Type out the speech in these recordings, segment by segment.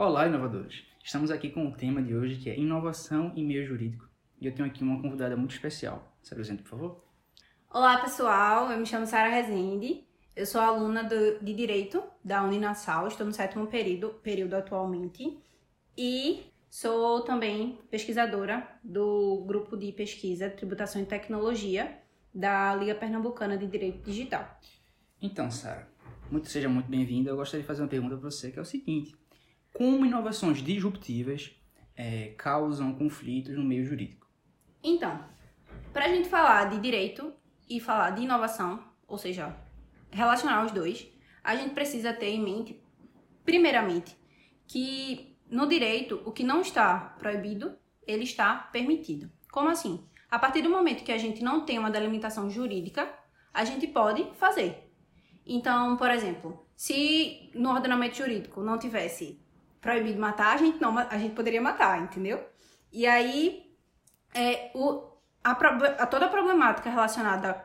Olá, inovadores! Estamos aqui com o tema de hoje que é inovação em meio jurídico. E eu tenho aqui uma convidada muito especial. Se apresente, por favor. Olá, pessoal. Eu me chamo Sara Rezende. Eu sou aluna do, de Direito da Uninassal. Estou no sétimo período, período atualmente. E sou também pesquisadora do grupo de pesquisa Tributação e Tecnologia da Liga Pernambucana de Direito Digital. Então, Sara, muito, seja muito bem-vinda. Eu gostaria de fazer uma pergunta para você, que é o seguinte. Como inovações disruptivas é, causam conflitos no meio jurídico? Então, para a gente falar de direito e falar de inovação, ou seja, relacionar os dois, a gente precisa ter em mente, primeiramente, que no direito o que não está proibido, ele está permitido. Como assim? A partir do momento que a gente não tem uma delimitação jurídica, a gente pode fazer. Então, por exemplo, se no ordenamento jurídico não tivesse proibido matar, a gente não, a gente poderia matar, entendeu? E aí, é, o, a, a, toda a problemática relacionada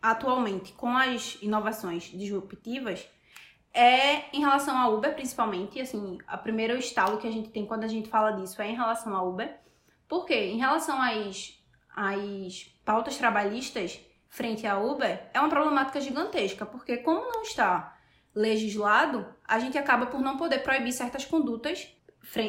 atualmente com as inovações disruptivas é em relação à Uber, principalmente. Assim, a primeiro estalo que a gente tem quando a gente fala disso é em relação à Uber. Por quê? Em relação às, às pautas trabalhistas, frente à Uber é uma problemática gigantesca, porque como não está legislado, a gente acaba por não poder proibir certas condutas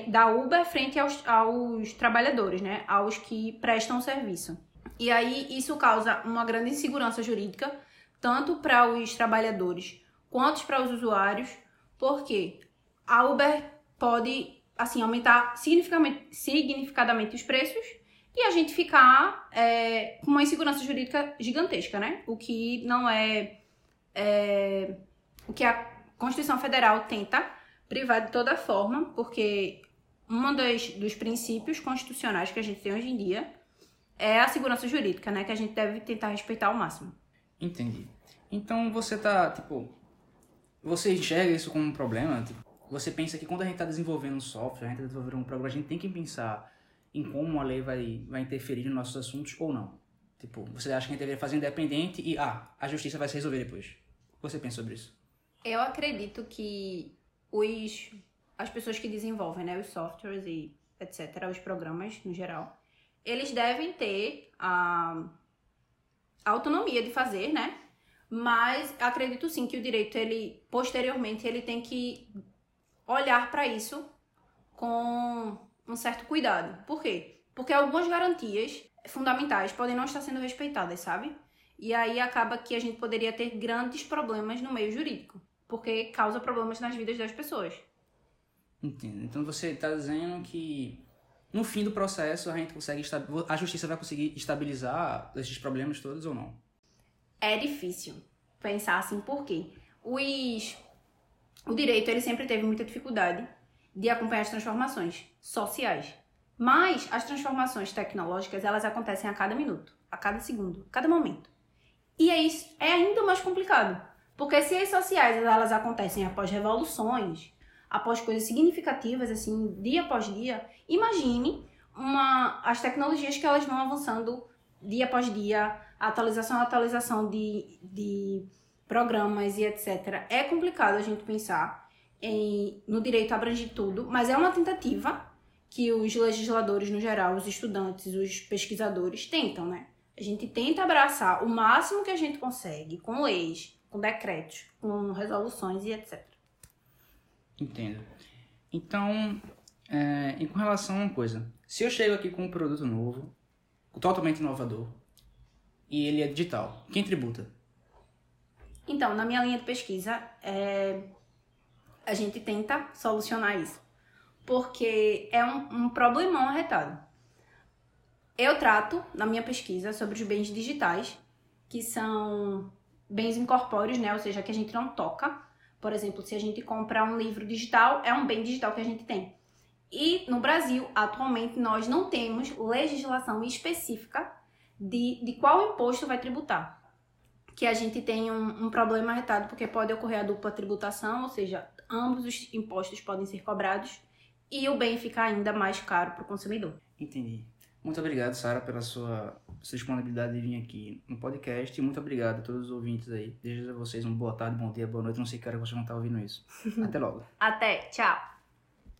da Uber frente aos, aos trabalhadores, né? Aos que prestam serviço. E aí isso causa uma grande insegurança jurídica, tanto para os trabalhadores quanto para os usuários, porque a Uber pode assim aumentar significadamente, significadamente os preços e a gente ficar é, com uma insegurança jurídica gigantesca, né? O que não é, é, o que a Constituição Federal tenta privar de toda forma, porque um dos, dos princípios constitucionais que a gente tem hoje em dia é a segurança jurídica, né? Que a gente deve tentar respeitar ao máximo. Entendi. Então você tá, tipo, você enxerga isso como um problema? Tipo, você pensa que quando a gente está desenvolvendo um software, a gente está desenvolvendo um programa, a gente tem que pensar em como a lei vai, vai interferir nos nossos assuntos ou não. Tipo, você acha que a gente deveria fazer independente e, ah, a justiça vai se resolver depois. O que você pensa sobre isso? Eu acredito que os, as pessoas que desenvolvem, né, os softwares e etc., os programas no geral, eles devem ter a, a autonomia de fazer, né? Mas acredito sim que o direito, ele posteriormente, ele tem que olhar para isso com um certo cuidado. Por quê? Porque algumas garantias fundamentais podem não estar sendo respeitadas, sabe? E aí acaba que a gente poderia ter grandes problemas no meio jurídico, porque causa problemas nas vidas das pessoas. Entendo. Então você está dizendo que no fim do processo a gente consegue a justiça vai conseguir estabilizar esses problemas todos ou não? É difícil pensar assim, por quê? Os o direito ele sempre teve muita dificuldade de acompanhar as transformações sociais. Mas as transformações tecnológicas, elas acontecem a cada minuto, a cada segundo, a cada momento. E é, isso, é ainda mais complicado. Porque se as sociais elas acontecem após revoluções, após coisas significativas, assim, dia após dia, imagine uma, as tecnologias que elas vão avançando dia após dia, atualização atualização de, de programas e etc. É complicado a gente pensar em, no direito abrange tudo, mas é uma tentativa que os legisladores, no geral, os estudantes, os pesquisadores tentam, né? A gente tenta abraçar o máximo que a gente consegue com leis, com decretos, com resoluções e etc. Entendo. Então, é, e com relação a uma coisa, se eu chego aqui com um produto novo, totalmente inovador, e ele é digital, quem tributa? Então, na minha linha de pesquisa, é, a gente tenta solucionar isso. Porque é um, um problemão arretado. Eu trato, na minha pesquisa, sobre os bens digitais, que são bens incorpóreos, né? Ou seja, que a gente não toca. Por exemplo, se a gente comprar um livro digital, é um bem digital que a gente tem. E no Brasil, atualmente, nós não temos legislação específica de, de qual imposto vai tributar que a gente tem um, um problema arretado, porque pode ocorrer a dupla tributação, ou seja, ambos os impostos podem ser cobrados e o bem fica ainda mais caro para o consumidor. Entendi. Muito obrigado, Sara, pela sua, sua disponibilidade de vir aqui no podcast. E muito obrigado a todos os ouvintes aí. Desejo a vocês uma boa tarde, bom dia, boa noite. Não sei que hora vocês vão estar ouvindo isso. Até logo. Até. Tchau.